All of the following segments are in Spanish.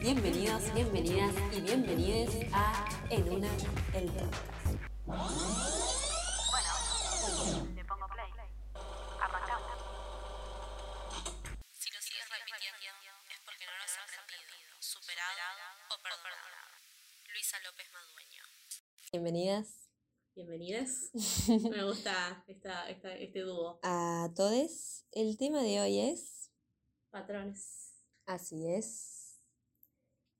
Bienvenidos, bienvenidas y bienvenidos a En una el podcast. Le pongo play. Arrancamos. Si lo sigues repitiendo es porque no lo has aprendido, superado o perdonado. Luisa López Madueño. Bienvenidas Bienvenidas. Me gusta esta, esta- este dúo. a todos. El tema de hoy es. Patrones. Así es.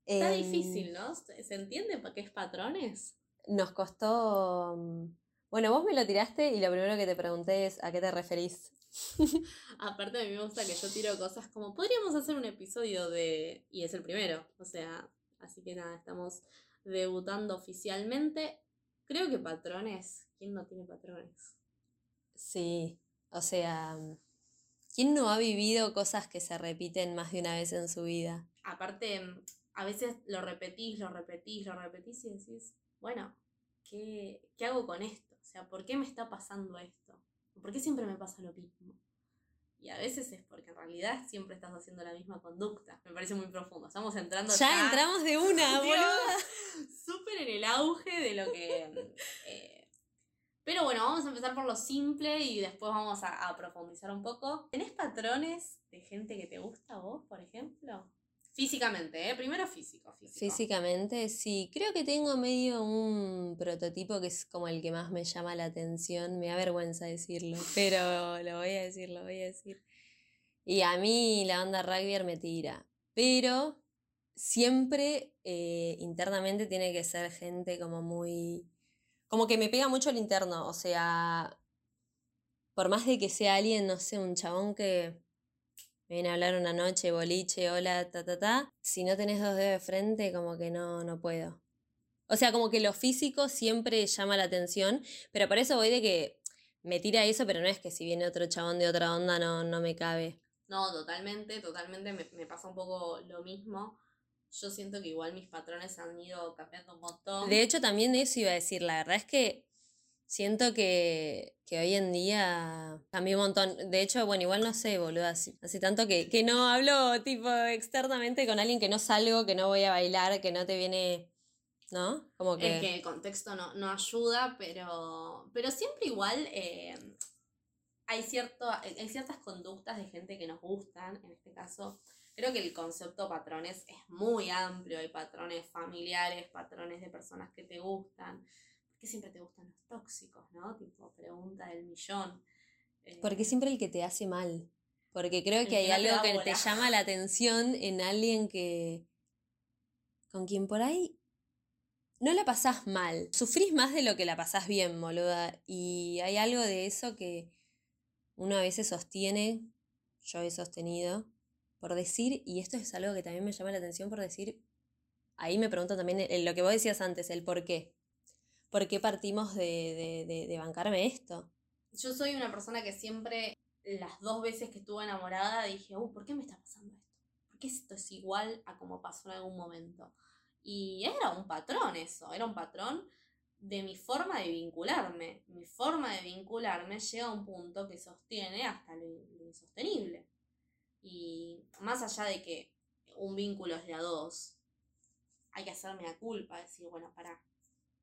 Está Em, difícil, ¿no? ¿Se entiende qué es patrones? Nos costó. mm, Bueno, vos me lo tiraste y lo primero que te pregunté es a qué te referís. Aparte, a mí me gusta que yo tiro cosas como, podríamos hacer un episodio de... Y es el primero. O sea, así que nada, estamos debutando oficialmente. Creo que patrones. ¿Quién no tiene patrones? Sí, o sea, mm, ¿quién no ha vivido cosas que se repiten más de una vez en su vida? Aparte, mm, a veces lo repetís, lo repetís, lo repetís y decís, bueno, ¿qué, qué hago con esto? O sea, ¿por qué me está pasando esto? ¿Por qué siempre me pasa lo mismo? Y a veces es porque en realidad siempre estás haciendo la misma conducta. Me parece muy profundo. Estamos entrando Ya, ya, entramos de una, boluda. súper en el auge de lo que... eh, pero bueno, vamos a empezar por lo simple y después vamos a, a profundizar un poco. ¿Tenés patrones de gente que te gusta a vos, por ejemplo? Físicamente, ¿eh? Primero físico, físico. Físicamente, sí, creo que tengo medio un prototipo que es como el que más me llama la atención. Me da vergüenza decirlo, pero lo voy a decir, lo voy a decir. Y a mí la onda rugby me tira, pero siempre eh, internamente tiene que ser gente como muy... Como que me pega mucho el interno, o sea, por más de que sea alguien, no sé, un chabón que me viene a hablar una noche, boliche, hola, ta, ta, ta. Si no tenés dos dedos de frente, como que no, no puedo. O sea, como que lo físico siempre llama la atención, pero por eso voy de que me tira eso, pero no es que si viene otro chabón de otra onda no, no me cabe. No, totalmente, totalmente me, me pasa un poco lo mismo. Yo siento que igual mis patrones han ido cambiando un montón. De hecho, también de eso iba a decir, la verdad es que siento que, que hoy en día cambió un montón. De hecho, bueno, igual no sé, boludo, hace, hace tanto que, que no hablo tipo externamente con alguien que no salgo, que no voy a bailar, que no te viene, ¿no? Como que... Es que el contexto no, no ayuda, pero, pero siempre igual eh, hay, cierto, hay ciertas conductas de gente que nos gustan, en este caso. Creo que el concepto patrones es muy amplio, hay patrones familiares, patrones de personas que te gustan. ¿Por qué siempre te gustan los tóxicos, no? Tipo, pregunta del millón. Eh, Porque siempre el que te hace mal. Porque creo que hay algo que te llama la atención en alguien que. con quien por ahí. no la pasás mal. Sufrís más de lo que la pasás bien, boluda. Y hay algo de eso que uno a veces sostiene, yo he sostenido, por decir, y esto es algo que también me llama la atención por decir. Ahí me pregunto también el- lo que vos decías antes, el por qué. ¿Por qué partimos de, de, de- bancarme esto? Yo soy una persona que siempre, las dos veces que estuve enamorada, dije, uh, ¿por qué me está pasando esto? ¿Por qué esto es igual a como pasó en algún momento? Y era un patrón eso, era un patrón de mi forma de vincularme. Mi forma de vincularme llega a un punto que sostiene hasta lo insostenible. Y más allá de que un vínculo es de a dos, hay que hacerme la culpa, decir, bueno, pará,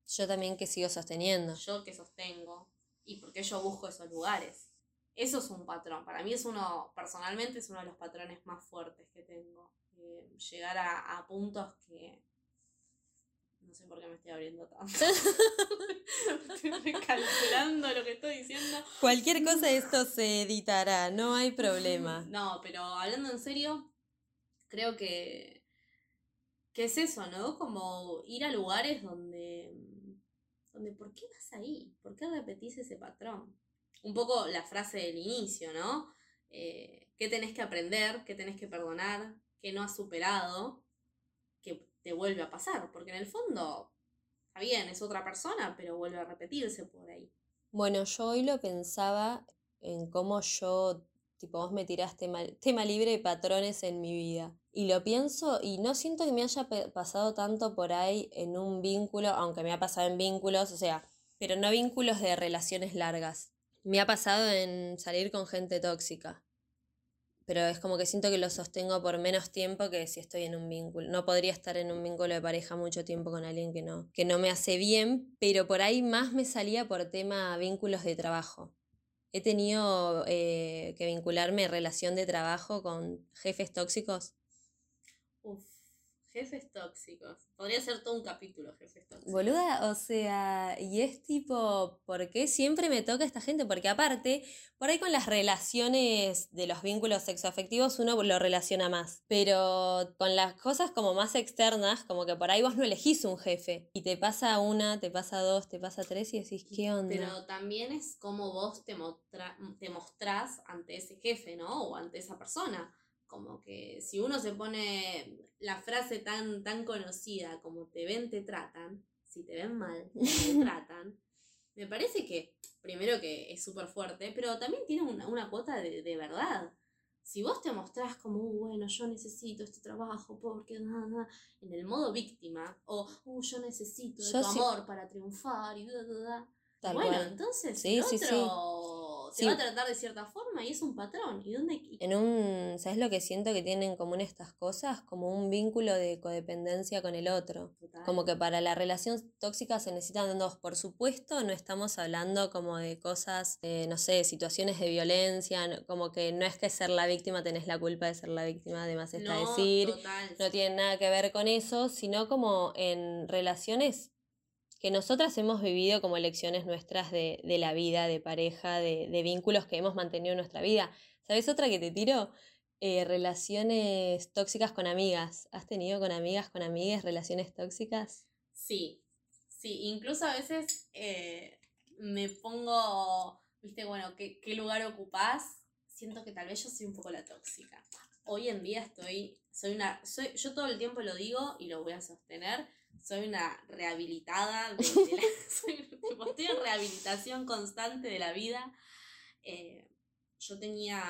Yo también que sigo sosteniendo. yo que sostengo y por qué yo busco esos lugares. Eso es un patrón. Para mí es uno, personalmente es uno de los patrones más fuertes que tengo. Eh, llegar a, a puntos que... No sé por qué me estoy abriendo tanto. estoy calculando lo que estoy diciendo. Cualquier cosa de esto se editará, no hay problema. No, pero hablando en serio, creo que, que es eso, ¿no? Como ir a lugares donde, donde, ¿por qué vas ahí? ¿Por qué repetís ese patrón? Un poco la frase del inicio, ¿no? Eh, ¿Qué tenés que aprender? ¿Qué tenés que perdonar? ¿Qué no has superado? Que te vuelve a pasar, porque en el fondo, está bien, es otra persona, pero vuelve a repetirse por ahí. Bueno, yo hoy lo pensaba en cómo yo, tipo, vos me tiraste tema libre de patrones en mi vida. Y lo pienso y no siento que me haya pasado tanto por ahí en un vínculo, aunque me ha pasado en vínculos, o sea, pero no vínculos de relaciones largas. Me ha pasado en salir con gente tóxica. pero es como que siento que lo sostengo por menos tiempo que si estoy en un vínculo. No podría estar en un vínculo de pareja mucho tiempo con alguien que no, que no me hace bien, pero por ahí más me salía por tema vínculos de trabajo. He tenido eh, que vincularme relación de trabajo con jefes tóxicos. Uf, jefes tóxicos. Podría ser todo un capítulo, jefes tóxicos. Boluda, o sea, y es tipo, ¿por qué siempre me toca esta gente? Porque aparte, por ahí con las relaciones de los vínculos sexoafectivos uno lo relaciona más, pero con las cosas como más externas, como que por ahí vos no elegís un jefe y te pasa una, te pasa dos, te pasa tres y decís, ¿qué onda? Pero también es como vos te, te mostrás ante ese jefe, ¿no? O ante esa persona. Como que si uno se pone la frase tan, tan conocida como te ven, te tratan, si te ven mal, te tratan, me parece que, primero que es súper fuerte, pero también tiene una, una cuota de, de verdad. Si vos te mostrás como, "Uh, bueno, yo necesito este trabajo porque nada, en el modo víctima, o, uh, yo necesito de Yo tu sí- amor para triunfar y da, da, da. Tal bueno, cual. entonces Sí, el sí. Sí. va a tratar de cierta forma y es un patrón. ¿Y dónde? En un, ¿sabes lo que siento que tienen en común estas cosas? Como un vínculo de codependencia con el otro. Total. Como que para la relación tóxica se necesitan dos. Por supuesto, no estamos hablando como de cosas, eh, no sé, situaciones de violencia, como que no es que ser la víctima tenés la culpa de ser la víctima, además está No, decir, total. no tiene nada que ver con eso, sino como en relaciones que nosotras hemos vivido como lecciones nuestras de, de la vida, de pareja, de, de vínculos que hemos mantenido en nuestra vida. ¿Sabes otra que te tiro? Eh, relaciones tóxicas con amigas. ¿Has tenido con amigas, con amigas relaciones tóxicas? Sí, sí. Incluso a veces eh, me pongo, viste, bueno, ¿qué, qué lugar ocupás? Siento que tal vez yo soy un poco la tóxica. Hoy en día estoy, soy una, soy, yo todo el tiempo lo digo y lo voy a sostener, soy una rehabilitada de, de la, soy, tipo, estoy en rehabilitación constante de la vida. Eh, yo tenía,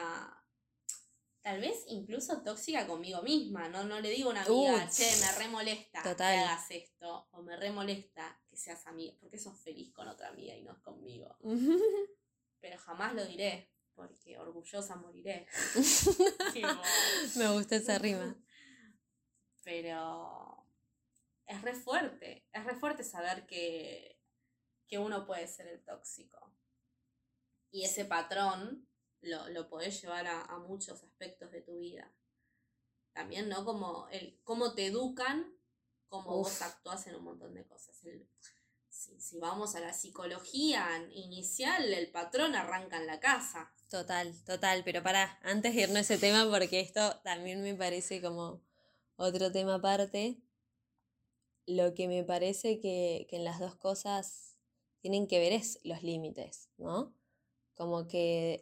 tal vez incluso tóxica conmigo misma, ¿no? No le digo a una amiga, che, me remolesta total. que hagas esto, o me remolesta que seas amiga, porque sos feliz con otra amiga y no conmigo. Pero jamás lo diré, porque orgullosa moriré. Me gusta esa rima. Pero es re fuerte, es re fuerte saber que, que uno puede ser el tóxico. Y ese patrón lo, lo podés llevar a, a muchos aspectos de tu vida. También, ¿no? Como el cómo te educan, cómo vos actuás en un montón de cosas. El- si, si vamos a la psicología inicial, el patrón arranca en la casa. Total, total, pero pará, antes de irnos a ese tema, porque esto también me parece como otro tema aparte, lo que me parece que, que en las dos cosas tienen que ver es los límites, ¿no? Como que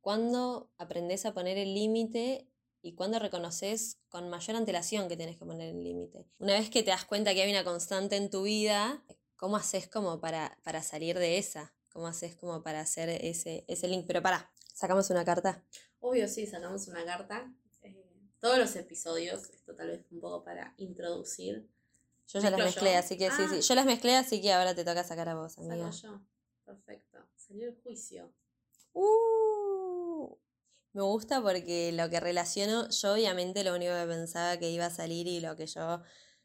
cuando aprendes a poner el límite y cuando reconoces con mayor antelación que tienes que poner el límite. Una vez que te das cuenta que hay una constante en tu vida, ¿cómo haces como para, para salir de esa? ¿Cómo haces como para hacer ese, ese link? Pero pará, sacamos una carta. Obvio, sí, sacamos una carta. Eh, todos los episodios, esto tal vez un poco para introducir. Yo ya las ¿Mezclo mezclé, yo? así que sí, Ah. sí. Yo las mezclé, así que ahora te toca sacar a vos, Saco amiga. yo. Perfecto. Salió el juicio. Uh, me gusta porque lo que relaciono, yo obviamente lo único que pensaba que iba a salir y lo que yo,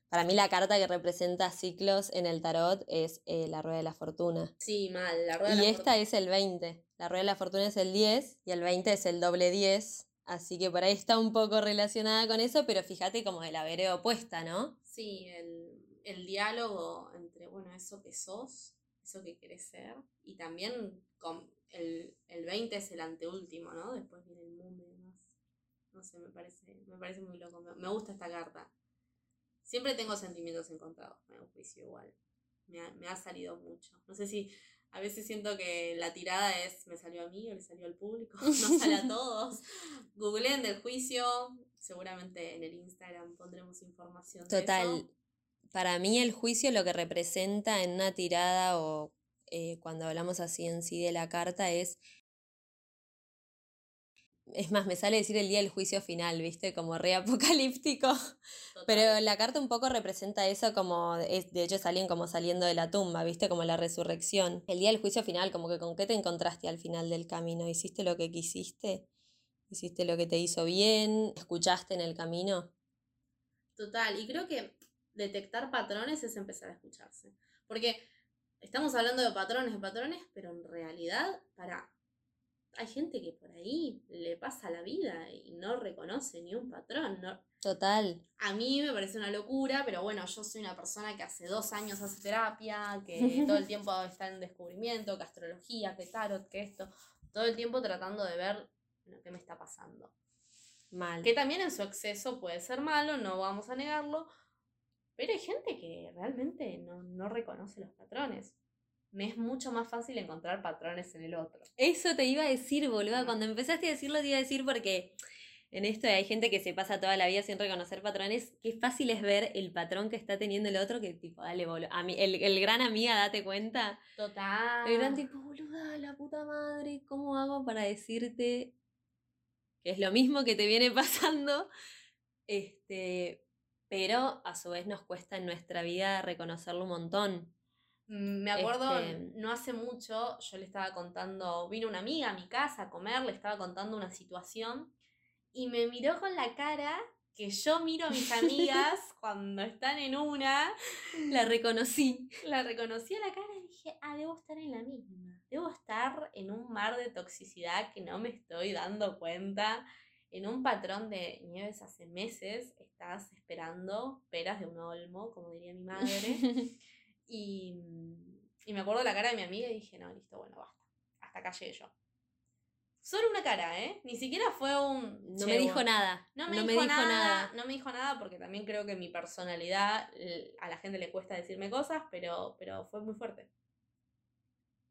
para mí la carta que representa ciclos en el tarot es eh, la rueda de la fortuna. Sí, mal. La rueda de Y la esta es el 20. La rueda de la fortuna es el 10 y el 20 es el doble 10. Así que por ahí está un poco relacionada con eso, pero fíjate como de la vereda opuesta, ¿no? Sí, el, el diálogo entre, bueno, eso que sos, eso que querés ser, y también con el, el 20 es el anteúltimo, ¿no? Después viene el mundo y demás. No sé, me parece, me parece muy loco. Me, me gusta esta carta. Siempre tengo sentimientos encontrados con el juicio igual. Me ha, me ha salido mucho. No sé si a veces siento que la tirada es, me salió a mí o le salió al público, no sale a todos. Googleen del juicio, seguramente en el Instagram pondremos información. de Total. eso. Para mí el juicio lo que representa en una tirada o eh, cuando hablamos así en sí de la carta es... Es más, me sale decir el día del juicio final, ¿viste? Como re apocalíptico. Total. Pero la carta un poco representa eso como, es, de hecho es alguien como saliendo de la tumba, ¿viste? Como la resurrección. El día del juicio final, como que con qué te encontraste al final del camino, hiciste lo que quisiste. hiciste lo que te hizo bien, escuchaste en el camino. Total, y creo que detectar patrones es empezar a escucharse. Porque estamos hablando de patrones, de patrones, pero en realidad, para. Hay gente que por ahí le pasa la vida y no reconoce ni un patrón. No, Total. a mí me parece una locura, pero bueno, yo soy una persona que hace dos años hace terapia, que todo el tiempo está en descubrimiento, que astrología, que tarot, que esto, todo el tiempo tratando de ver lo que me está pasando. Mal. Que también en su exceso puede ser malo, no vamos a negarlo, pero hay gente que realmente no, no reconoce los patrones. Me es mucho más fácil encontrar patrones en el otro. Eso te iba a decir, boluda. Cuando empezaste a decirlo, te iba a decir porque en esto hay gente que se pasa toda la vida sin reconocer patrones. Qué fácil es ver el patrón que está teniendo el otro, que tipo, dale, boludo. A mí, el, el gran amiga, date cuenta. Total. El gran tipo, boluda, la puta madre, ¿cómo hago para decirte que es lo mismo que te viene pasando? Este, pero a su vez nos cuesta en nuestra vida reconocerlo un montón. Mm, Me acuerdo, Este- no hace mucho, yo le estaba contando, vino una amiga a mi casa a comer, le estaba contando una situación y me miró con la cara que yo miro a mis amigas cuando están en una, La reconocí. la reconocí a la cara y dije, ah, debo estar en la misma, debo estar en un mar de toxicidad que no me estoy dando cuenta, en un patrón de nieves hace meses, estás esperando peras de un olmo, como diría mi madre. Y, y me acuerdo la cara de mi amiga y dije, no, listo, bueno, basta. Hasta acá llegué yo. Solo una cara, ¿eh? Ni siquiera fue un... No "Che, me dijo bueno". nada. No me, dijo, nada, No me dijo nada porque también creo que mi personalidad a la gente le cuesta decirme cosas, pero, pero fue muy fuerte.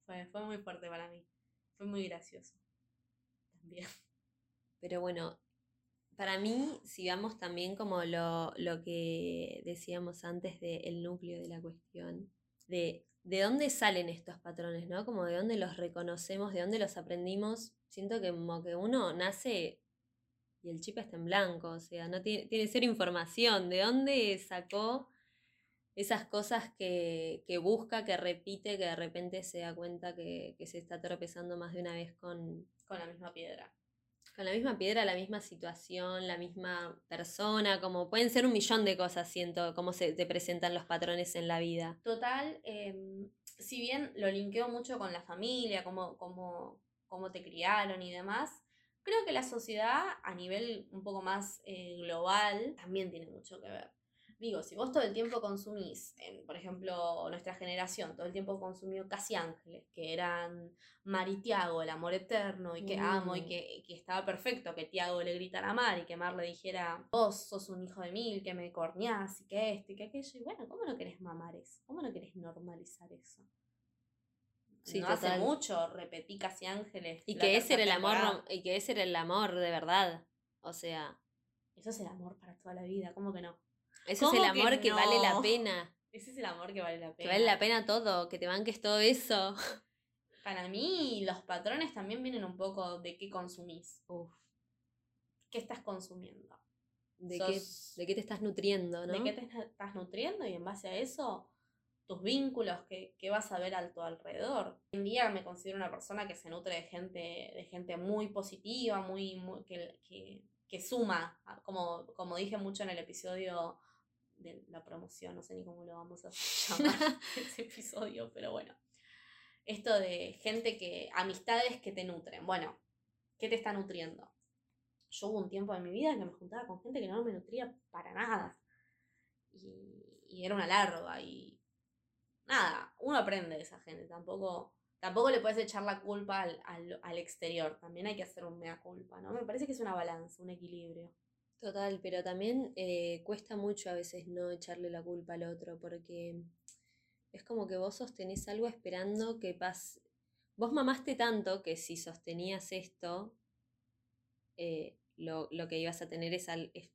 Fue, fue muy fuerte para mí. Fue muy gracioso. También. Pero bueno, para mí, si vamos también como lo, lo que decíamos antes del núcleo de la cuestión, de, de dónde salen estos patrones, ¿no? Como de dónde los reconocemos, de dónde los aprendimos. Siento que como que uno nace y el chip está en blanco, o sea, no tiene, tiene cero información. ¿De dónde sacó esas cosas que, que busca, que repite, que de repente se da cuenta que, que se está tropezando más de una vez con, Con la misma piedra. Con la misma piedra, la misma situación, la misma persona, como pueden ser un millón de cosas, siento, cómo se te presentan los patrones en la vida. Total, em, si bien lo linkeo mucho con la familia, cómo, cómo, cómo te criaron y demás, creo que la sociedad a nivel un poco más eh, global también tiene mucho que ver. Digo, si vos todo el tiempo consumís, en, por ejemplo, nuestra generación, todo el tiempo consumió Casi Ángeles, que eran Mar y Tiago, el amor eterno, y que amo, y Mm. que, que estaba perfecto que Tiago le gritara a Mar y que Mar le dijera, vos sos un hijo de mil, que me corneás, y que esto, y que aquello, y bueno, ¿cómo no querés mamar eso? ¿Cómo no querés normalizar eso? Sí, no hace mucho repetí Casi Ángeles. Y que ese era el amor, y que ese era el amor de verdad. O sea, Eso es el amor para toda la vida, ¿cómo que no? Ese es el ¿Cómo que amor que, vale la pena. Ese es el amor que vale la Que pena. vale la pena todo, que te banques todo eso. Para mí, los patrones también vienen un poco de qué consumís. Uf, ¿Qué estás consumiendo? de, qué, Sos- de qué te estás nutriendo, ¿no? ¿De qué te est- estás nutriendo? Y en base a eso, tus vínculos que, que vas a ver a tu alrededor. Hoy en día me considero una persona que se nutre de gente, de gente muy positiva, muy, muy- que, que, que suma, como, como dije mucho en el episodio de la promoción, no sé ni cómo lo vamos a llamar ese episodio, pero bueno. Esto de gente que, amistades que te nutren. Bueno, ¿qué te está nutriendo? Yo hubo un tiempo en mi vida que me juntaba con gente que no me nutría para nada. Y, y era una larga y nada, uno aprende de esa gente, tampoco, tampoco le puedes echar la culpa al, al, al exterior, también hay que hacer un mea culpa, ¿no? Me parece que es una balanza, un equilibrio. Total, pero también eh, cuesta mucho a veces no echarle la culpa al otro, porque es como que vos sostenés algo esperando que pase. Vos mamaste tanto que si sostenías esto, eh, lo, lo que ibas a tener es, al- es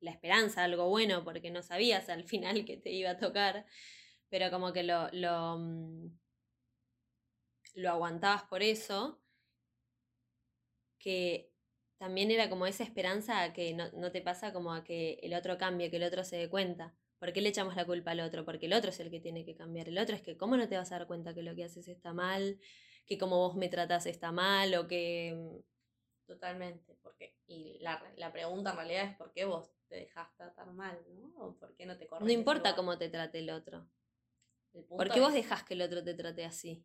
la esperanza, algo bueno, porque no sabías al final que te iba a tocar, pero como que lo, lo, mm, lo aguantabas por eso, que también era como esa esperanza a que no, no te pasa como a que el otro cambie, que el otro se dé cuenta. ¿Por qué le echamos la culpa al otro? Porque el otro es el que tiene que cambiar. El otro es que, ¿cómo no te vas a dar cuenta que lo que haces está mal? Que como vos me tratás está mal o que... Totalmente, porque, y la, la pregunta en realidad es por qué vos te dejás tratar mal, ¿no? O por qué no te corres No importa cómo te trate el otro. El punto ¿Por qué vos dejás que el otro te trate así?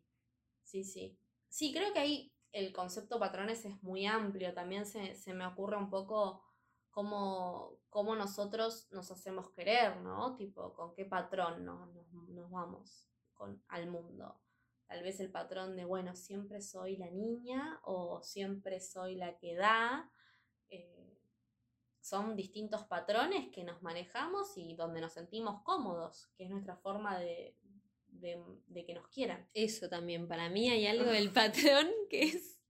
Sí, sí. Sí, creo que ahí el concepto patrones es muy amplio. También se, se me ocurre un poco cómo, cómo nosotros nos hacemos querer, ¿no? Tipo, con qué patrón no- nos, vamos con, al mundo. Tal vez el patrón de, bueno, siempre soy la niña o siempre soy la que da. eh, son distintos patrones que nos manejamos y donde nos sentimos cómodos, que es nuestra forma de, de, de que nos quieran. Eso también, para mí hay algo del patrón que es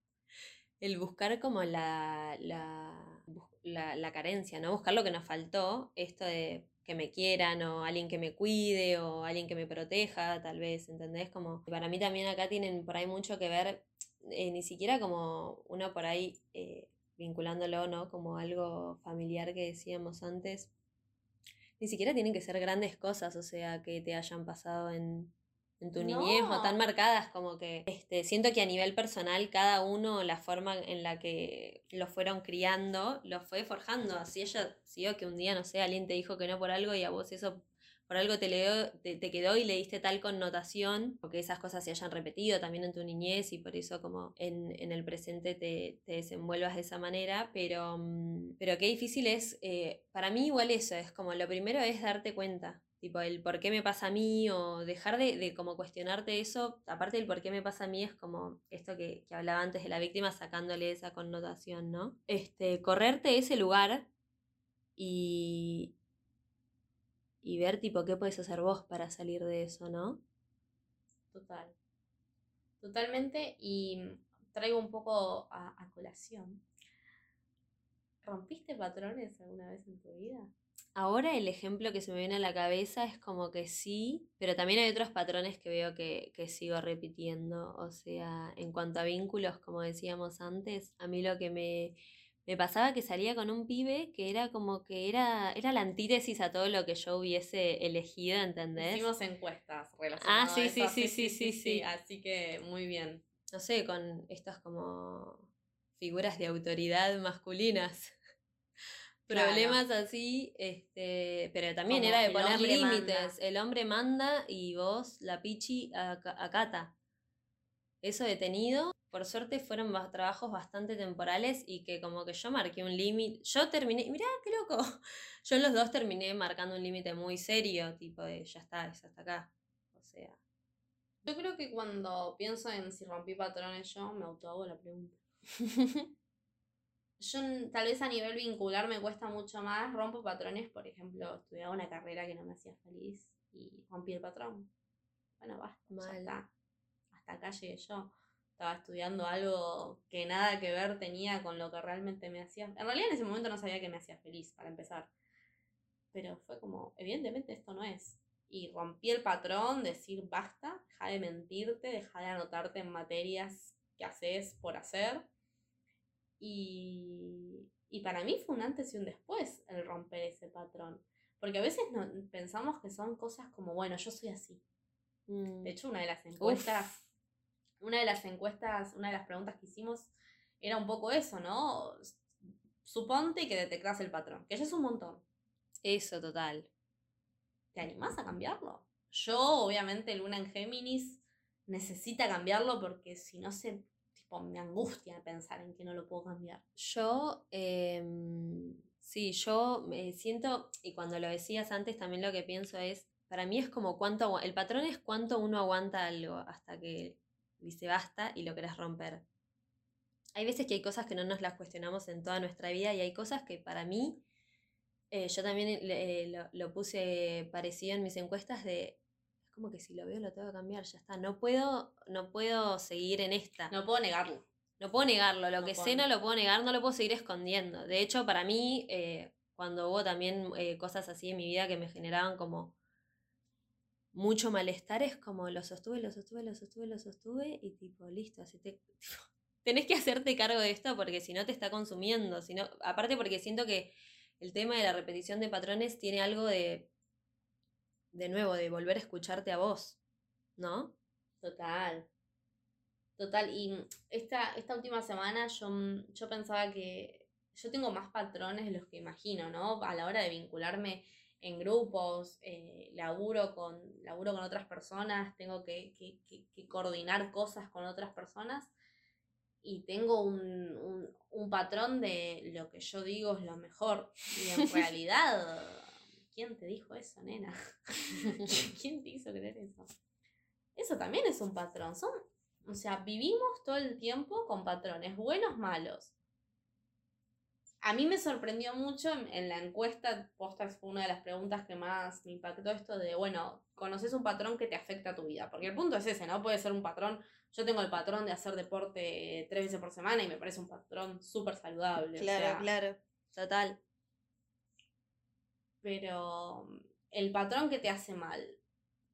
el buscar como la, la, la, la carencia, ¿no? Buscar lo que nos faltó, esto de que me quieran o alguien que me cuide o alguien que me proteja, tal vez, ¿entendés? Como para mí también acá tienen por ahí mucho que ver, eh, ni siquiera como uno por ahí eh, vinculándolo, ¿no? Como algo familiar que decíamos antes, ni siquiera tienen que ser grandes cosas, o sea, que te hayan pasado en, en tu niñez o tan marcadas como que este, siento que a nivel personal cada uno la forma en la que lo fueron criando lo fue forjando. Así ella siguió que un día, no sé, alguien te dijo que no por algo y a vos eso por algo te, leo- te, te quedó y le diste tal connotación, porque esas cosas se hayan repetido también en tu niñez y por eso como en, en el presente te, te desenvuelvas de esa manera, pero, mm, pero qué difícil es, eh, para mí igual eso, es como lo primero es darte cuenta, tipo el por qué me pasa a mí o dejar de, de como cuestionarte eso, aparte del por qué me pasa a mí es como esto que, que hablaba antes de la víctima sacándole esa connotación, ¿no? Este, correrte ese lugar y, y ver tipo qué puedes hacer vos para salir de eso, ¿no? Total. Totalmente. Y traigo un poco a, a colación. ¿Rompiste patrones alguna vez en tu vida? Ahora el ejemplo que se me viene a la cabeza es como que sí, pero también hay otros patrones que veo que, que sigo repitiendo. O sea, en cuanto a vínculos, como decíamos antes, a mí lo que me, me pasaba que salía con un pibe que era como que era, era la antítesis a todo lo que yo hubiese elegido, ¿entendés? Hicimos encuestas relacionadas Ah, sí, sí, sí, sí, sí, sí. Así que muy bien. no sé, con estas como figuras de autoridad masculinas. Claro. Problemas así, este, pero también Como era de poner límites. El hombre manda y vos, la pichi, aca- acata. Eso detenido, por suerte fueron ba- trabajos bastante temporales y que como que yo marqué un límite. Yo terminé, mirá qué loco. Yo en los dos terminé marcando un límite muy serio, tipo de ya está, es hasta acá. O sea, Yo creo que cuando pienso en si rompí patrones yo, me autohago la pregunta. Yo tal vez a nivel vincular me cuesta mucho más, rompo patrones, por ejemplo, estudiaba una carrera que no me hacía feliz y rompí el patrón. Bueno, basta, ya Mal. está. Hasta acá llegué yo. Estaba estudiando algo que nada que ver tenía con lo que realmente me hacía. En realidad en ese momento no sabía que me hacía feliz, para empezar. Pero fue como, evidentemente esto no es. Y rompí el patrón, decir basta, deja de mentirte, deja de anotarte en materias que haces por hacer. Y, y para mí fue un antes y un después el romper ese patrón. Porque a veces no, pensamos que son cosas como, bueno, yo soy así. mm, De hecho, una de las encuestas, una de las encuestas, una de las preguntas que hicimos era un poco eso, ¿no? Suponte que detectas el patrón, que ya es un montón. eso total. ¿Te animás a cambiarlo? Yo, obviamente, Luna en Géminis necesita cambiarlo porque si no se, tipo, me angustia pensar en que no lo puedo cambiar. Yo, em, sí, yo me siento, y cuando lo decías antes también lo que pienso es, para mí es como cuánto, el patrón es cuánto uno aguanta algo hasta que dice basta y lo querés romper. Hay veces que hay cosas que no nos las cuestionamos en toda nuestra vida y hay cosas que para mí, eh, yo también le- eh, lo, lo puse parecido en mis encuestas de, es como que si lo veo lo tengo que cambiar, ya está, no puedo, no puedo seguir en esta. No puedo negarlo. No puedo negarlo, lo No que puedo sé no lo puedo negar, no lo puedo seguir escondiendo. De hecho, para mí, eh, cuando hubo también eh, cosas así en mi vida que me generaban como mucho malestar, es como lo sostuve, lo sostuve, lo sostuve, lo sostuve y tipo, listo, así te... tenés que hacerte cargo de esto porque si no te está consumiendo. Si no, aparte porque siento que el tema de la repetición de patrones tiene algo de, de nuevo, de volver a escucharte a vos, ¿no? Total. Total, y esta, esta última semana yo, mm, yo pensaba que yo tengo más patrones de los que imagino, ¿no? A la hora de vincularme en grupos, eh, laburo, con, laburo con otras personas, tengo que, que, que, que coordinar cosas con otras personas y tengo un, un, un patrón de lo que yo digo es lo mejor. Y en realidad, ¿quién te dijo eso, nena? ¿Quién te hizo creer eso? Eso también es un patrón. Son, o sea, vivimos todo el tiempo con patrones, buenos, malos. A mí me sorprendió mucho en, la encuesta, Posters fue una de las preguntas que más me impactó esto de, bueno, conoces un patrón que te afecta a tu vida. Porque el punto es ese, ¿no? Puede ser un patrón, yo tengo el patrón de hacer deporte tres veces por semana y me parece un patrón súper saludable. o Claro, sea, claro. Total. Pero el patrón que te hace mal,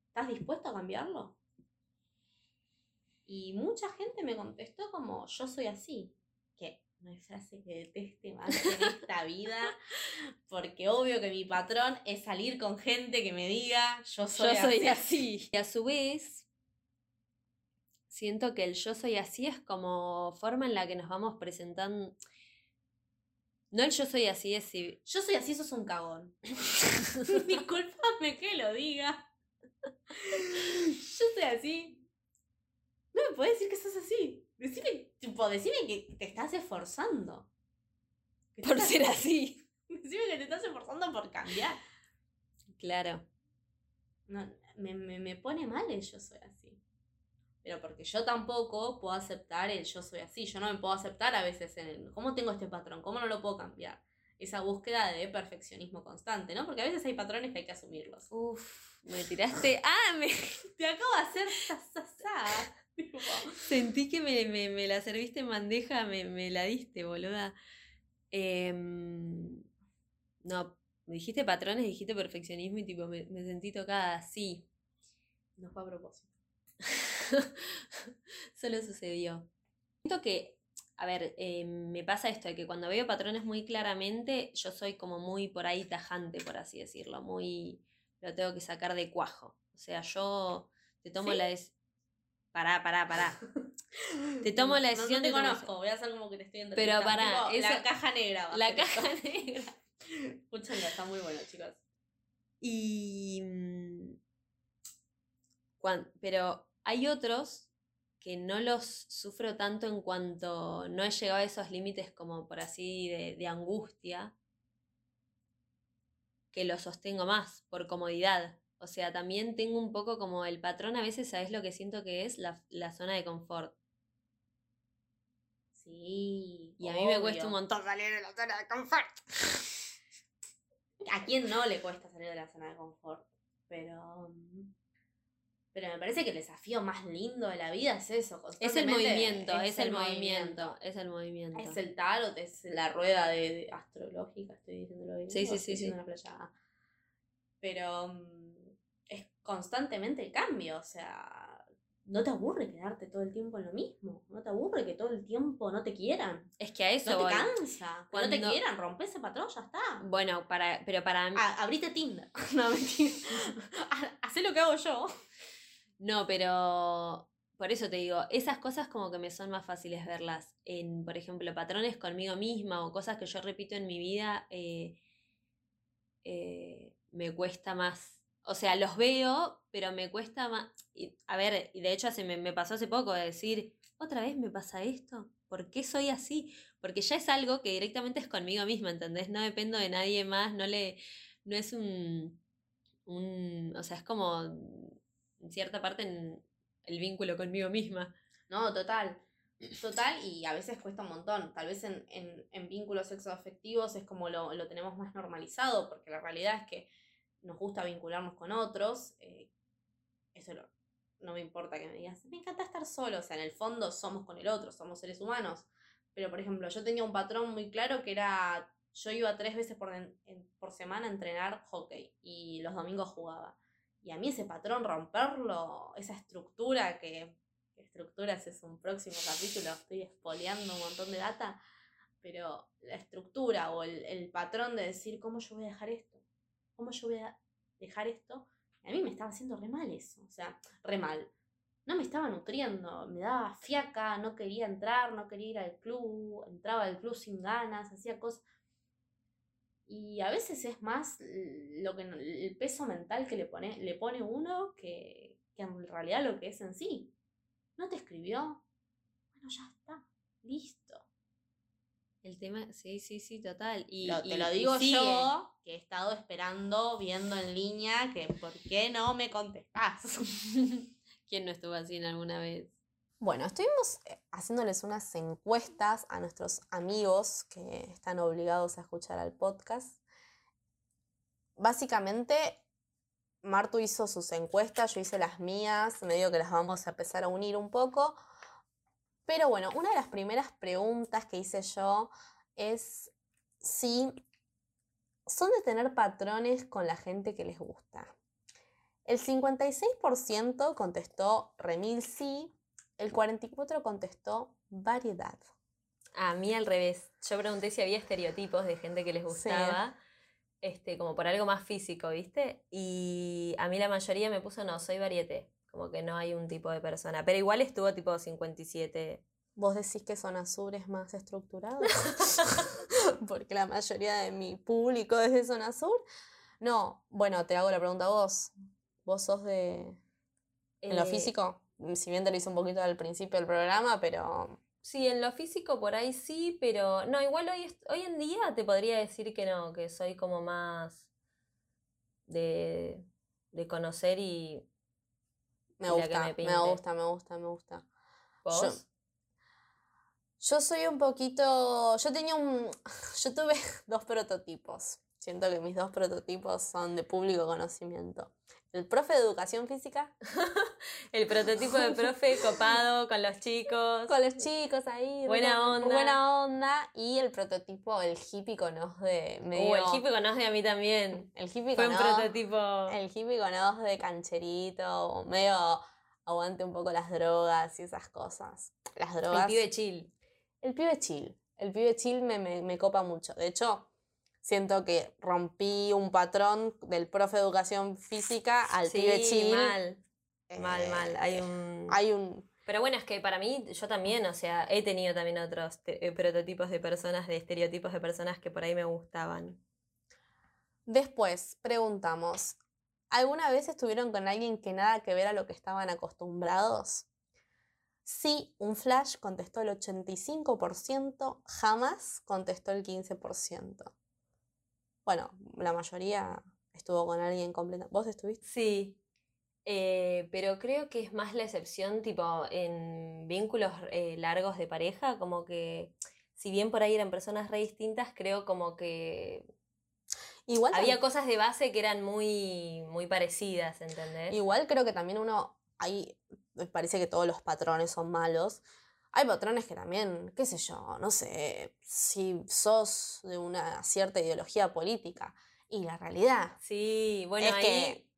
¿estás dispuesto a cambiarlo? Y mucha gente me contestó como, yo soy así. Que no hay frase que deteste más en esta vida, porque obvio que mi patrón es salir con gente que me diga, yo soy, yo soy así. así. Y a su vez, siento que el yo soy así es como forma en la que nos vamos presentando. No el yo soy así es si. Yo soy así, sos un cagón. Disculpame que lo diga. Yo soy así. No me podés decir que sos así. Decime, tipo, decime que te estás esforzando. Que Por estás- ser así. Decime que te estás esforzando por cambiar. Claro. No, me, me, me pone mal el yo soy así. Pero porque yo tampoco puedo aceptar el yo soy así. Yo no me puedo aceptar a veces en el. ¿Cómo tengo este patrón? ¿Cómo no lo puedo cambiar? Esa búsqueda de perfeccionismo constante, ¿no? Porque a veces hay patrones que hay que asumirlos. Uf, me tiraste. ¡Ah! Me Te acabo de hacer sa, sa, sa. Sentí que me, me, me la serviste en bandeja, me, me la diste, boluda. Em, no, me dijiste patrones, dijiste perfeccionismo y tipo me, me sentí tocada, sí. No fue a propósito. Solo sucedió. Siento que, a ver, eh, me pasa esto de que cuando veo patrones muy claramente, yo soy como muy por ahí tajante, por así decirlo, muy lo tengo que sacar de cuajo. O sea, yo te tomo ¿Sí? la des... Pará, pará, pará. Te tomo la No- decisión No, te de tomar- conozco, voy a hacer como que te estoy Pero pará, Tipo, La esa- caja negra. va La esto. caja negra. Escúchenla, está muy bueno, chicos. Y. mm, pero hay otros que no los sufro tanto en cuanto no he llegado a esos límites como por así de, de angustia, que los sostengo más por comodidad. O sea, también tengo un poco como el patrón, a veces, ¿sabes lo que siento que es? La, la zona de confort. Sí. Y a mí me cuesta un montón salir de la zona de confort. ¿A quién no le cuesta salir de la zona de confort? Pero. mm, Pero me parece que el desafío más lindo de la vida es eso. Es el movimiento, es, el movimiento, es el movimiento. Es el tarot, es la rueda de, de astrológica, estoy diciéndolo bien. Sí, sí, sí, sí. una playada? Pero mm, constantemente el cambio, o sea, no te aburre quedarte todo el tiempo en lo mismo, no te aburre que todo el tiempo no te quieran, Es que a eso no te cansa, que no te Cuando- quieran, rompe ese patrón, ya está. Bueno, para, pero para mí. A- abrite Tinder. No, mentira. Ha- Hacé lo que hago yo. No, pero por eso te digo, esas cosas como que me son más fáciles verlas en, por ejemplo, patrones conmigo misma o cosas que yo repito en mi vida, eh, eh, me cuesta más. O sea, los veo, pero me cuesta más. a ver, y de hecho me, me pasó hace poco de decir, otra vez me pasa esto. ¿Por qué soy así? Porque ya es algo que directamente es conmigo misma, ¿entendés? No dependo de nadie más, no le. no es un. un o sea, es como en cierta parte en el vínculo conmigo misma. No, total. Total, y a veces cuesta un montón. Tal vez en, en, en vínculos sexoafectivos es como lo, lo tenemos más normalizado, porque la realidad es que nos gusta vincularnos con otros. eh, eso no me importa que me digas, me encanta estar solo. O sea, en el fondo somos con el otro, somos seres humanos. Pero, por ejemplo, yo tenía un patrón muy claro que era, yo iba tres veces por, semana a entrenar hockey y los domingos jugaba. Y a mí ese patrón, romperlo, esa estructura que, estructuras es un próximo capítulo, estoy espoleando un montón de data, pero la estructura o el patrón de decir, ¿cómo yo voy a dejar esto? ¿Cómo yo voy a dejar esto? A mí me estaba haciendo re mal eso, o sea, re mal. no me estaba nutriendo, me daba fiaca, no quería entrar, no quería ir al club, entraba al club sin ganas, hacía cosas. Y a veces es más lo que el peso mental que le pone, le pone uno que, que en realidad lo que es en sí. ¿No te escribió? Bueno, ya está, listo. El tema, sí, sí, sí, total. Y, Lo- te y- lo y digo sigue. yo, que he estado esperando, viendo en línea, que ¿por qué no me contestás? ¿Quién no estuvo así en alguna vez? Bueno, estuvimos eh, haciéndoles unas encuestas a nuestros amigos que están obligados a escuchar al podcast. Básicamente, Martu hizo sus encuestas, yo hice las mías, medio que las vamos a empezar a unir un poco. Pero bueno, una de las primeras preguntas que hice yo es si son de tener patrones con la gente que les gusta. El 56% contestó remil sí, el 44% contestó variedad. A mí al revés. Yo pregunté si había estereotipos de gente que les Sí. gustaba, este, como por algo más físico, ¿viste? Y a mí la mayoría me puso no, soy varieté. Como que no hay un tipo de persona. Pero igual estuvo tipo 57. ¿Vos decís que Zona Sur es más estructurado? Porque la mayoría de mi público es de Zona Sur. No, bueno, te hago la pregunta a vos. ¿Vos sos de... en lo Eh, físico? Si bien te lo hice un poquito al principio del programa, pero... Sí, en lo físico por ahí sí, pero no, igual hoy, hoy en día te podría decir que no, que soy como más de, de conocer y Me Y gusta, me me, gusta, me gusta, me gusta. vos. Yo soy un poquito. Yo tenía un. Yo tuve dos prototipos. Siento que mis dos prototipos son de público conocimiento. El profe de educación física, El prototipo de profe copado con los chicos. con los chicos ahí. Buena re- onda. Buena onda. Y el prototipo, el hippie con os de medio. Uh, el hippie conoce a mí también. El hippie Fue un prototipo. El hippie con os de cancherito, medio aguante un poco las drogas y esas cosas. Las El drogas. pibe chill. El pibe chill. El pibe chill me, me, me copa mucho. De hecho, siento que rompí un patrón del profe de educación física al Sí, pibe chill. mal. Eh, Mal, mal. Hay un. Hay un. Pero bueno, es que para mí, yo también, o sea, he tenido también otros eh, prototipos de personas, de estereotipos de personas que por ahí me gustaban. Después, preguntamos. ¿Alguna vez estuvieron con alguien que nada que ver a lo que estaban acostumbrados? Sí, un flash contestó el 85%, jamás contestó el 15%. Bueno, la mayoría estuvo con alguien completo. ¿Vos estuviste? Sí, eh, pero creo que es más la excepción, tipo, en vínculos eh, largos de pareja, como que, si bien por ahí eran personas re distintas, creo como que Igual había cosas de base que eran muy, muy parecidas, ¿entendés? Igual creo que también uno, hay, parece que todos los patrones son malos. Hay patrones que también, qué sé yo, no sé, si sos de una cierta ideología política y la realidad, Sí, bueno, es ahí, que,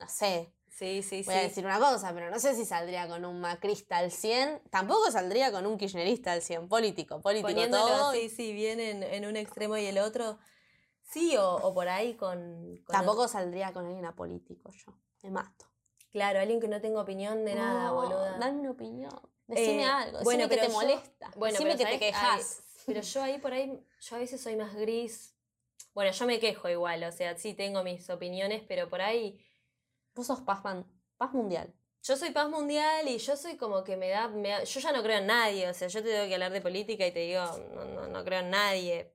no sé, sí, sí, voy a sí. decir una cosa, pero no sé si saldría con un macrista al 100, tampoco saldría con un kirchnerista al 100, político, político Poniéndolo todo. así, sí, bien en, en un extremo y el otro, sí, o, o por ahí con, con Tampoco saldría con alguien apolítico yo, me mato. Claro, alguien que no tenga opinión de nada, No, boluda. Dame una opinión. Decime Eh, algo. Decime bueno, que te yo- molesta. Bueno, Decime que te quejas. Ay, pero yo ahí por ahí, yo a veces soy más gris. Bueno, yo me quejo igual, o sea, sí tengo mis opiniones, pero por ahí Vos sos paz, man- paz mundial. yo soy paz mundial y yo soy como que me da, me da- yo ya no creo en nadie, o sea, yo te tengo que hablar de política y te digo, no, no, no creo en nadie.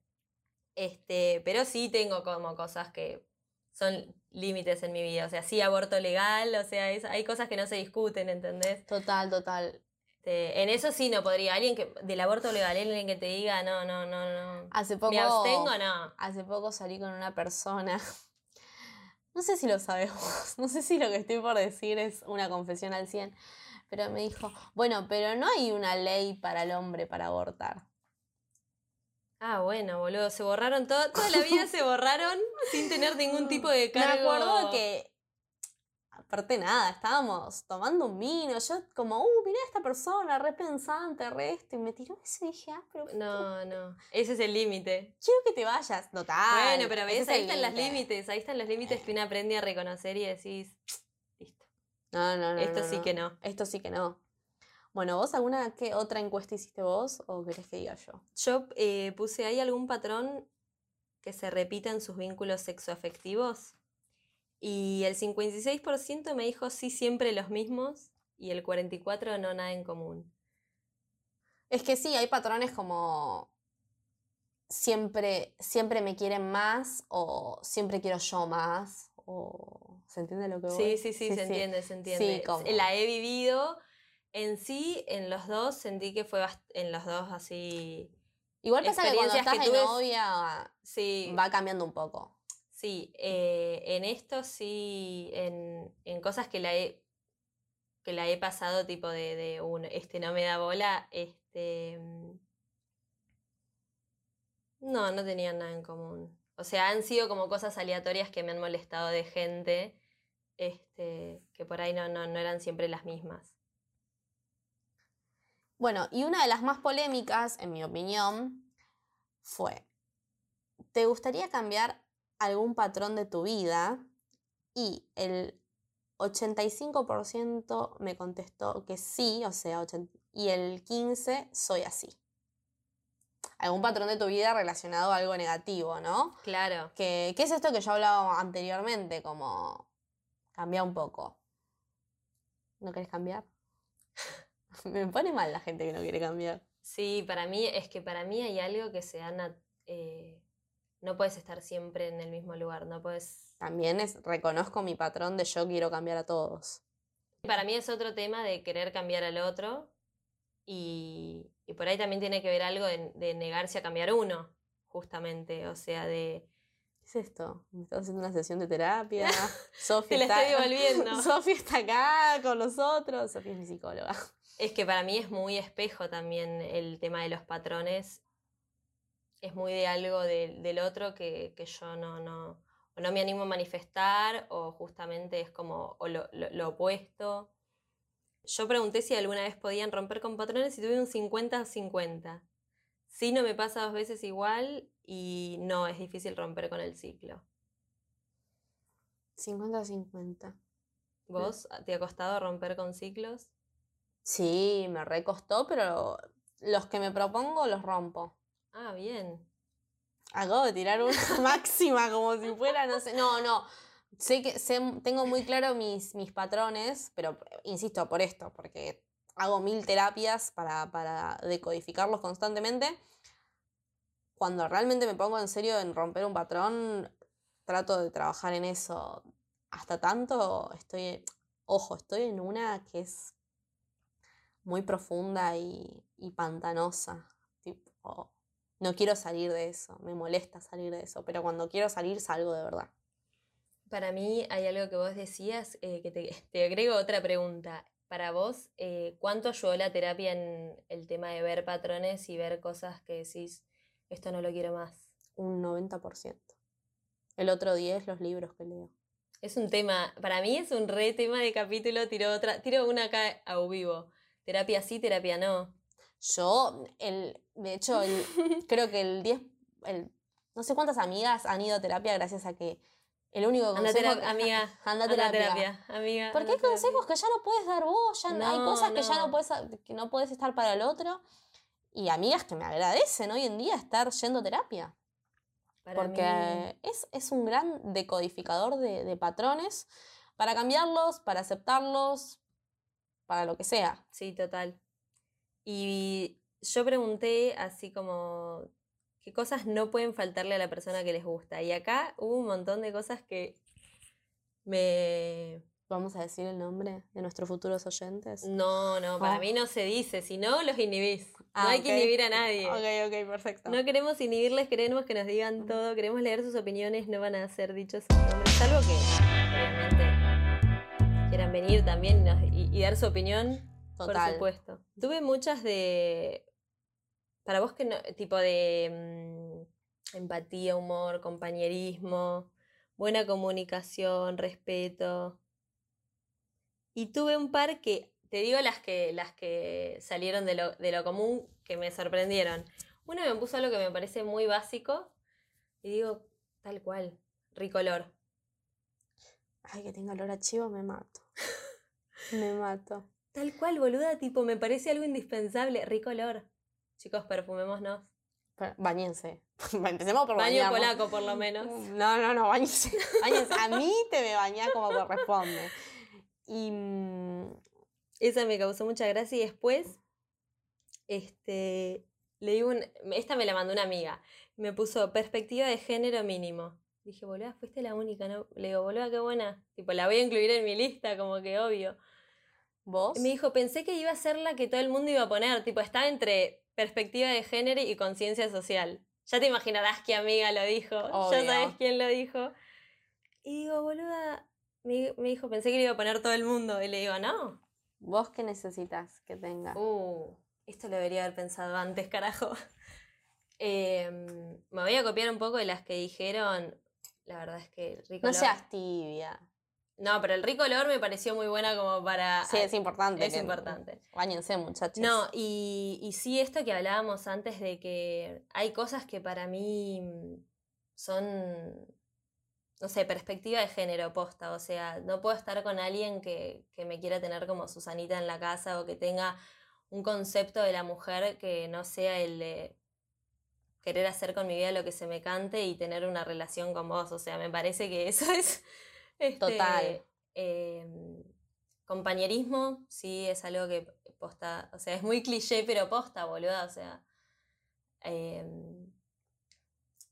Este, pero sí tengo como cosas que son límites en mi vida, o sea, sí aborto legal, o sea, es- hay cosas que no se discuten, ¿entendés? Total, total. Este, en eso sí no podría. Alguien que del aborto legal, alguien que te diga, no, no, no, no. Hace poco. Me abstengo, no. Hace poco salí con una persona. No sé si lo sabes vos. No sé si lo que estoy por decir es una confesión al 100. Pero me dijo, bueno, pero no hay una ley para el hombre para abortar. Ah, bueno, boludo, se borraron todo, toda la vida se borraron sin tener ningún tipo de cargo. Me acuerdo que. Aparte nada, estábamos tomando un vino. Yo, como, uh, mirá esta persona, re pensante, re esto. Y me tiró eso y dije, ah, pero. No, no. Ese es el límite. Quiero que te vayas. Total. bueno, pero ves, es ahí están los límite. límites, ahí están los límites que uno aprende a reconocer y decís, listo. No, no, no. Esto no, sí no. que no. Esto sí que no. Bueno, ¿vos alguna qué otra encuesta hiciste vos o querés que diga yo? Yo eh, puse, ¿hay algún patrón que se repita en sus vínculos sexoafectivos? Y el 56% me dijo sí, siempre los mismos, y el 44% no, nada en común. Es que sí, hay patrones como siempre, siempre me quieren más o siempre quiero yo más o ¿se entiende lo que voy? Sí, sí, sí, se entiende, se entiende. La he vivido. En sí, en los dos, sentí que fue en los dos así. Igual pasa que cuando estás que de tuve- novia Sí, va cambiando un poco. sí. eh, en esto sí, en, en cosas que la he que la he pasado tipo de, de un este no me da bola, este mm, no, no tenían nada en común. O sea, han sido como cosas aleatorias que me han molestado de gente, este, que por ahí no, no, no eran siempre las mismas. Bueno, y una de las más polémicas, en mi opinión, fue, ¿te gustaría cambiar algún patrón de tu vida? Y el 85% me contestó que sí, o sea, 80 y el 15% soy así. Algún patrón de tu vida relacionado a algo negativo, ¿no? Claro. Que, ¿Qué es esto que yo hablaba anteriormente? Como cambia un poco. ¿No querés cambiar? Me pone mal la gente que no quiere cambiar. Sí, para mí, es que para mí hay algo que se da eh, no puedes estar siempre en el mismo lugar, no puedes. También es, reconozco mi patrón de yo quiero cambiar a todos. Para mí es otro tema de querer cambiar al otro y, y por ahí también tiene que ver algo de, de negarse a cambiar uno, justamente, o sea, de... ¿Qué es esto? ¿Me estás haciendo una sesión de terapia? Sofía Te la está... estoy devolviendo. Sofía está acá con nosotros. Sofía es mi psicóloga. Es que para mí es muy espejo también el tema de los patrones. Es muy de algo de- del otro que, que yo no, no, o no me animo a manifestar o justamente es como o lo, lo- lo opuesto. Yo pregunté si alguna vez podían romper con patrones y tuve un 50-50. Sí, no me pasa dos veces igual y no, es difícil romper con el ciclo. 50-50. ¿Vos te ha costado romper con ciclos? Sí, me recostó, pero los que me propongo los rompo. Ah, bien. Acabo de tirar una máxima como si fuera, no sé. No, no. Sé que sé- tengo muy claro mis, mis patrones, pero insisto por esto, porque hago mil terapias para, para decodificarlos constantemente. Cuando realmente me pongo en serio en romper un patrón, trato de trabajar en eso. Hasta tanto estoy, ojo, estoy en una que es muy profunda y, y pantanosa. Tipo, no quiero salir de eso, me molesta salir de eso, pero cuando quiero salir salgo de verdad. Para mí hay algo que vos decías, eh, que te, te agrego otra pregunta. Para vos, eh, ¿cuánto ayudó la terapia en el tema de ver patrones y ver cosas que decís, esto no lo quiero más? Un 90%. El otro 10 los libros que leo. Es un tema, para mí es un re tema de capítulo, tiro otra, tiro una acá a vivo. Terapia sí, terapia no. Yo, el, de hecho, el- creo que el 10, el, no sé cuántas amigas han ido a terapia gracias a que el único Anda consejo... terapia, amiga. Anda Anda terapia. terapia, amiga. Porque anda hay consejos que ya no puedes dar vos, ya no- hay No, cosas que ya no no. puedes, que no puedes estar para el otro. Y amigas que me agradecen hoy en día estar yendo a terapia. Para porque es, es un gran decodificador de, de patrones para cambiarlos, para aceptarlos, para lo que sea. Sí, total. Y yo pregunté así como qué cosas no pueden faltarle a la persona que les gusta. Y acá hubo un montón de cosas que me... Vamos a decir el nombre de nuestros futuros oyentes. No, no, para Oh. mí no se dice, si no los inhibís. Ah, no hay ok. que inhibir a nadie. Ok, ok, perfecto. No queremos inhibirles, queremos que nos digan todo, queremos leer sus opiniones, no van a ser dichos sus nombres, salvo que obviamente quieran venir también y, nos- y- y dar su opinión, por supuesto. Tuve muchas de, para vos que no, tipo de mm, empatía, humor, compañerismo, buena comunicación, respeto. Y tuve un par que, te digo las que, las que salieron de lo, de lo común que me sorprendieron. Uno me puso algo que me parece muy básico y digo, tal cual, ricolor. Ay, que tenga olor a chivo me mato. Me mato. Tal cual, boluda, tipo, me parece algo indispensable. Rico olor. Chicos, perfumémonos. Bañense. Empecemos por Baño polaco, por lo menos. No, no, no, bañense. Bañense. A mí te me bañás como corresponde. Y. mm, Esa me causó mucha gracia y después, este, leí un, esta me la mandó una amiga, me puso perspectiva de género mínimo. Dije, boluda, fuiste la única, ¿no? Le digo, boluda, qué buena. Tipo, la voy a incluir en mi lista, como que obvio. ¿Vos? Me dijo, pensé que iba a ser la que todo el mundo iba a poner. Tipo, está entre perspectiva de género y conciencia social. Ya te imaginarás qué amiga lo dijo. Obvio. Ya sabes quién lo dijo. Y digo, boluda, me, me dijo, pensé que le iba a poner todo el mundo. Y le digo, no, ¿Vos qué necesitas que tenga? Uh, esto lo debería haber pensado antes, carajo. Em, me voy a copiar un poco de las que dijeron. La verdad es que rico no seas tibia. No, pero el rico olor me pareció muy buena como para. Sí, es importante. Es que- importante. Bañense, muchachos. No, y, y sí, esto que hablábamos antes de que hay cosas que para mí mm, son, no sé, perspectiva de género posta. O sea, no puedo estar con alguien que, que me quiera tener como Susanita en la casa o que tenga un concepto de la mujer que no sea el de querer hacer con mi vida lo que se me cante y tener una relación con vos. O sea, me parece que eso es... este, Total. em, compañerismo, sí, es algo que posta, o sea, es muy cliché, pero posta, boluda, o sea. em,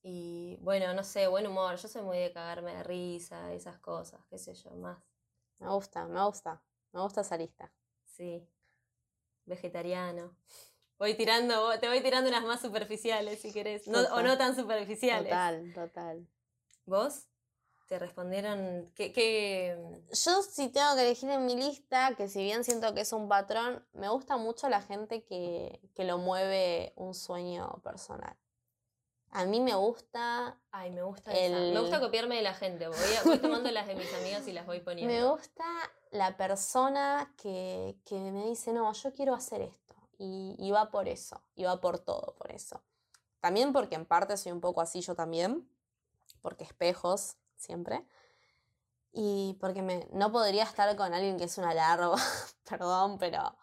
y bueno, no sé, buen humor, yo soy muy de cagarme de risa, esas cosas, qué sé yo, más, Me gusta, me gusta. Me gusta esa lista. sí. Vegetariano. Voy tirando, te voy tirando unas más superficiales si querés, no, o no tan superficiales. Total, total. ¿Vos? ¿Te respondieron? ¿Qué, qué... Yo si tengo que elegir en mi lista, que si bien siento que es un patrón, me gusta mucho la gente que, que lo mueve un sueño personal. A mí me gusta, Ay, me gusta esa. El- Me gusta copiarme de la gente. Voy, a- voy tomando las de mis amigas y las voy poniendo. me gusta la persona que, que me dice, no, yo quiero hacer esto. Y, y va por eso, y va por todo por eso. También porque en parte soy un poco así yo también, porque espejos siempre. Y porque me, no podría estar con alguien que es una larva, perdón, pero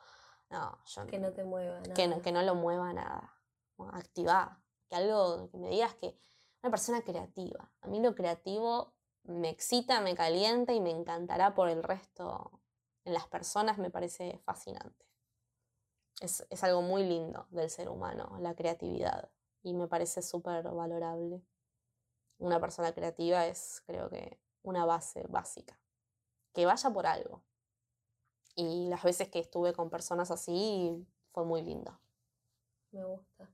no, yo Que no te mueva. que no, nada. que no lo mueva nada. Activar. Que algo que me digas que una persona creativa. A mí lo creativo me excita, me calienta y me encantará por el resto en las personas, me parece fascinante. Es, es algo muy lindo del ser humano, la creatividad. Y me parece súper valorable. Una persona creativa es, creo que, una base básica. Que vaya por algo. Y las veces que estuve con personas así fue muy lindo. Me gusta.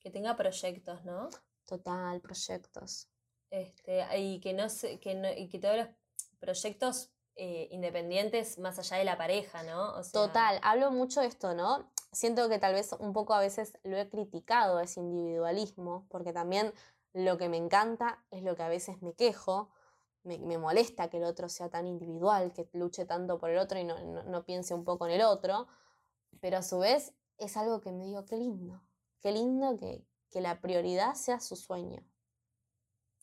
Que tenga proyectos, ¿no? Total, proyectos. Este, y que no se, que no, y que todos los proyectos eh, independientes más allá de la pareja, ¿no? O sea, Total, hablo mucho de esto, ¿no? Siento que tal vez un poco a veces lo he criticado, ese individualismo, porque también lo que me encanta es lo que a veces me quejo, me, molesta que el otro sea tan individual, que luche tanto por el otro y no, no- piense un poco en el otro, pero a su vez es algo que me digo, qué lindo, qué lindo que, que la prioridad sea su sueño.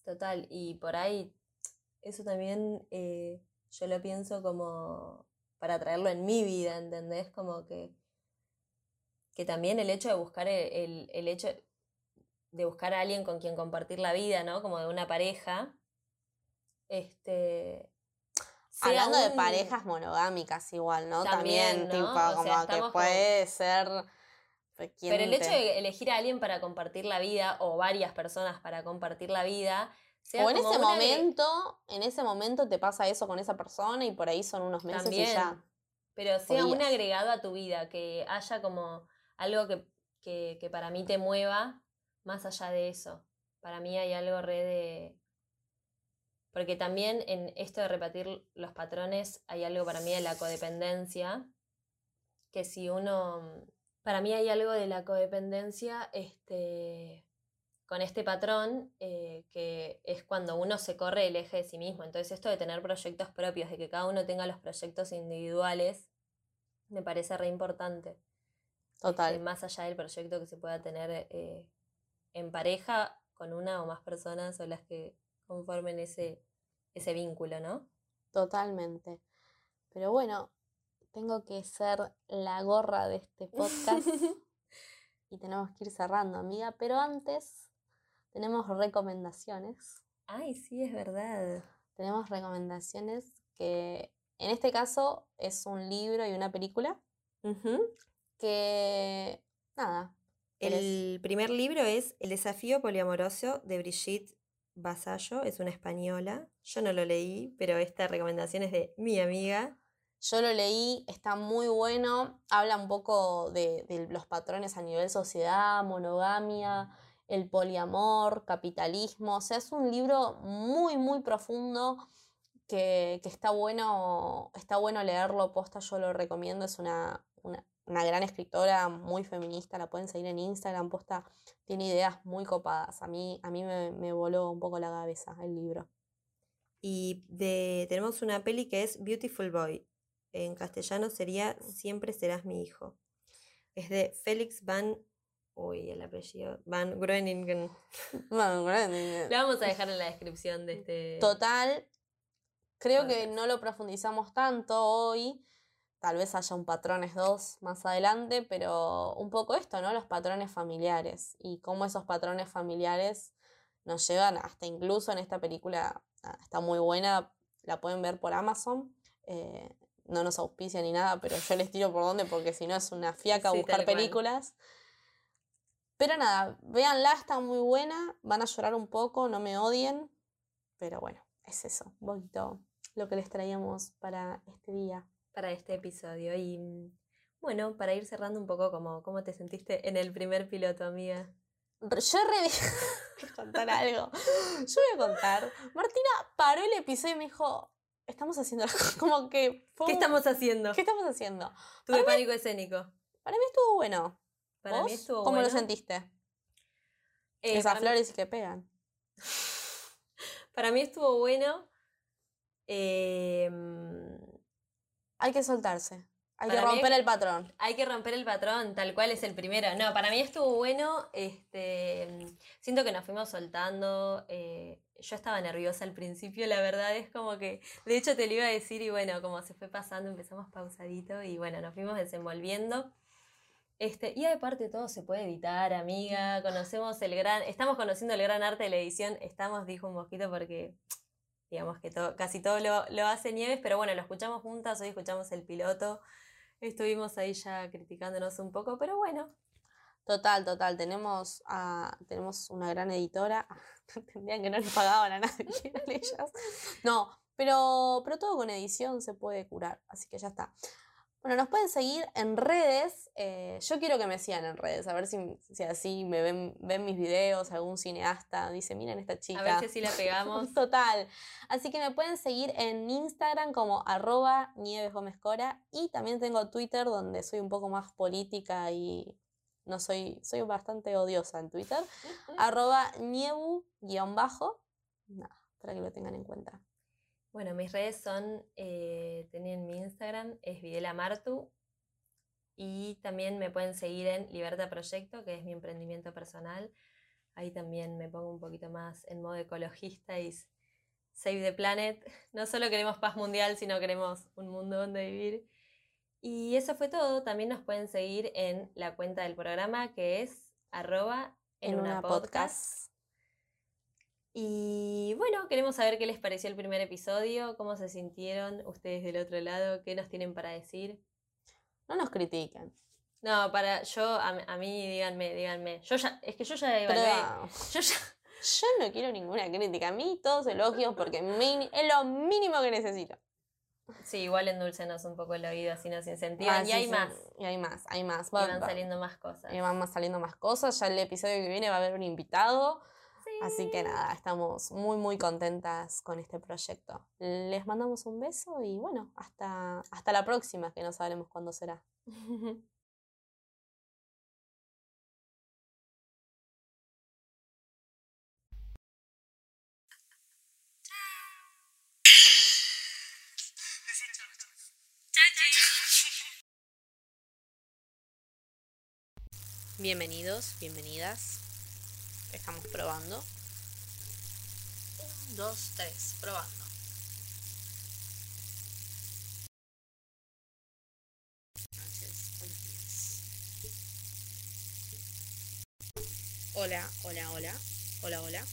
Total. Y por ahí, eso también eh, yo lo pienso como para traerlo en mi vida, ¿entendés? Como que, que también el hecho de buscar el, el- el hecho de buscar a alguien con quien compartir la vida, ¿no? Como de una pareja. Este. Hablando de parejas monogámicas igual, ¿no? También, También, ¿no? tipo, O sea, como que como- puede ser... pues, ¿quién Pero el hecho de elegir a alguien para compartir la vida o varias personas para compartir la vida, sea O en como ese una momento, en ese momento te pasa eso con esa persona y por ahí son unos meses También, y ya. pero sea un agregado a tu vida, que haya como algo que, que, que para mí te mueva más allá de eso. Para mí hay algo re de... Porque también en esto de repetir los patrones hay algo para mí de la codependencia, que si uno... Para mí hay algo de la codependencia este, con este patrón, eh, que es cuando uno se corre el eje de sí mismo. Entonces esto de tener proyectos propios, de que cada uno tenga los proyectos individuales, me parece re importante. Total. Este, más allá del proyecto que se pueda tener eh, en pareja con una o más personas o las que conformen ese, ese vínculo, ¿no? Totalmente. Pero bueno, tengo que ser la gorra de este podcast y tenemos que ir cerrando, amiga. Pero antes tenemos recomendaciones. Ay, sí, es verdad. Tenemos recomendaciones que en este caso es un libro y una película que, nada. El primer libro es El desafío poliamoroso de Brigitte Basallo, es una española. Yo no lo leí, pero esta recomendación es de mi amiga. Yo lo leí, está muy bueno, habla un poco de, de los patrones a nivel sociedad, monogamia, el poliamor, capitalismo, o sea, es un libro muy, muy profundo que, que está, bueno, está bueno leerlo, posta, yo lo recomiendo, es una, una, una gran escritora, muy feminista, la pueden seguir en Instagram, posta, tiene ideas muy copadas, a mí, a mí me, me voló un poco la cabeza el libro. Y de, tenemos una peli que es Beautiful Boy. En castellano sería Siempre serás mi hijo. Es de Félix Van. Uy, el apellido. Van Groeningen. Bueno, Lo vamos a dejar en la descripción de este. Total, creo que no lo profundizamos tanto hoy. Tal vez haya un patrones 2 más adelante, pero un poco esto, ¿no? Los patrones familiares y cómo esos patrones familiares nos llevan hasta incluso en esta película, ah, está muy buena, la pueden ver por Amazon. eh, no nos auspicia ni nada, pero yo les tiro por dónde porque si no es una fiaca Sí, buscar películas. Pero nada, véanla, está muy buena, van a llorar un poco, no me odien, pero bueno, es eso, un poquito lo que les traíamos para este día. Para este episodio. Y mm, bueno, para ir cerrando un poco, como, ¿cómo te sentiste en el primer piloto, amiga? Yo re... Voy a contar algo. Yo voy a contar. Martina paró el episodio y me dijo, estamos haciendo como que... fue ¿Qué estamos haciendo? ¿Qué estamos haciendo? Tuve pánico escénico. Para mí estuvo bueno. Para mí estuvo ¿Cómo lo sentiste? Eh, Esas mí- flores que pegan. Para mí estuvo bueno. Em, Hay que soltarse. Hay Para que mí- romper el patrón. hay que romper el patrón, tal cual es el primero. No, para mí estuvo bueno. Este, siento que nos fuimos soltando. eh, yo estaba nerviosa al principio, la verdad es como que, de hecho te lo iba a decir y bueno, como se fue pasando, empezamos pausadito y bueno, nos fuimos desenvolviendo. Este, y aparte todo se puede editar, amiga. Conocemos el gran, estamos conociendo el gran arte de la edición. Estamos, dijo un mosquito, porque digamos que todo, casi todo lo, hace Nieves, pero bueno, lo escuchamos juntas, hoy escuchamos el piloto. Estuvimos ahí ya criticándonos un poco, pero bueno, Total, total. Tenemos, a- tenemos una gran editora. Tendrían que no le pagaban a nadie ellas. No, pero, pero todo con edición se puede curar. Así que ya está. Bueno, nos pueden seguir en redes. eh, yo quiero que me sigan en redes, a ver si, si así me ven, ven mis videos, algún cineasta dice, miren esta chica. a ver si así la pegamos. Total. Así que me pueden seguir en Instagram como arroba Nieves Gómez Cora y también tengo Twitter donde soy un poco más política y no soy, soy bastante odiosa en Twitter. arroba Niebu-bajo. Nada, para que lo tengan en cuenta. Bueno, mis redes son, eh, tienen mi Instagram, es Videla Martu. Y también me pueden seguir en Libertad Proyecto, que es mi emprendimiento personal. Ahí también me pongo un poquito más en modo ecologista y save the planet. No solo queremos paz mundial, sino queremos un mundo donde vivir. Y eso fue todo. También nos pueden seguir en la cuenta del programa, que es arroba en, una, podcast. Y bueno, queremos saber qué les pareció el primer episodio, cómo se sintieron ustedes del otro lado, qué nos tienen para decir. No nos critiquen. No, para yo, a, a mí díganme, díganme. Yo ya, es que yo ya Pero evalué. Yo ya, yo no quiero ninguna crítica. A mí todos elogios porque mini- es lo mínimo que necesito. sí, igual endulcenos un poco el oído, así nos incentivan. Ah, y sí, hay sí, más. Y hay más, hay más. Y Va- van va- saliendo más cosas. y van más saliendo más cosas. Ya el episodio que viene va a haber un invitado. Sí. Así que nada, estamos muy, muy contentas con este proyecto. Les mandamos un beso y bueno, hasta, hasta la próxima, que no sabremos cuándo será. Bienvenidos, bienvenidas. Estamos probando. Un, dos, tres, probando. Hola, hola, hola. Hola, hola.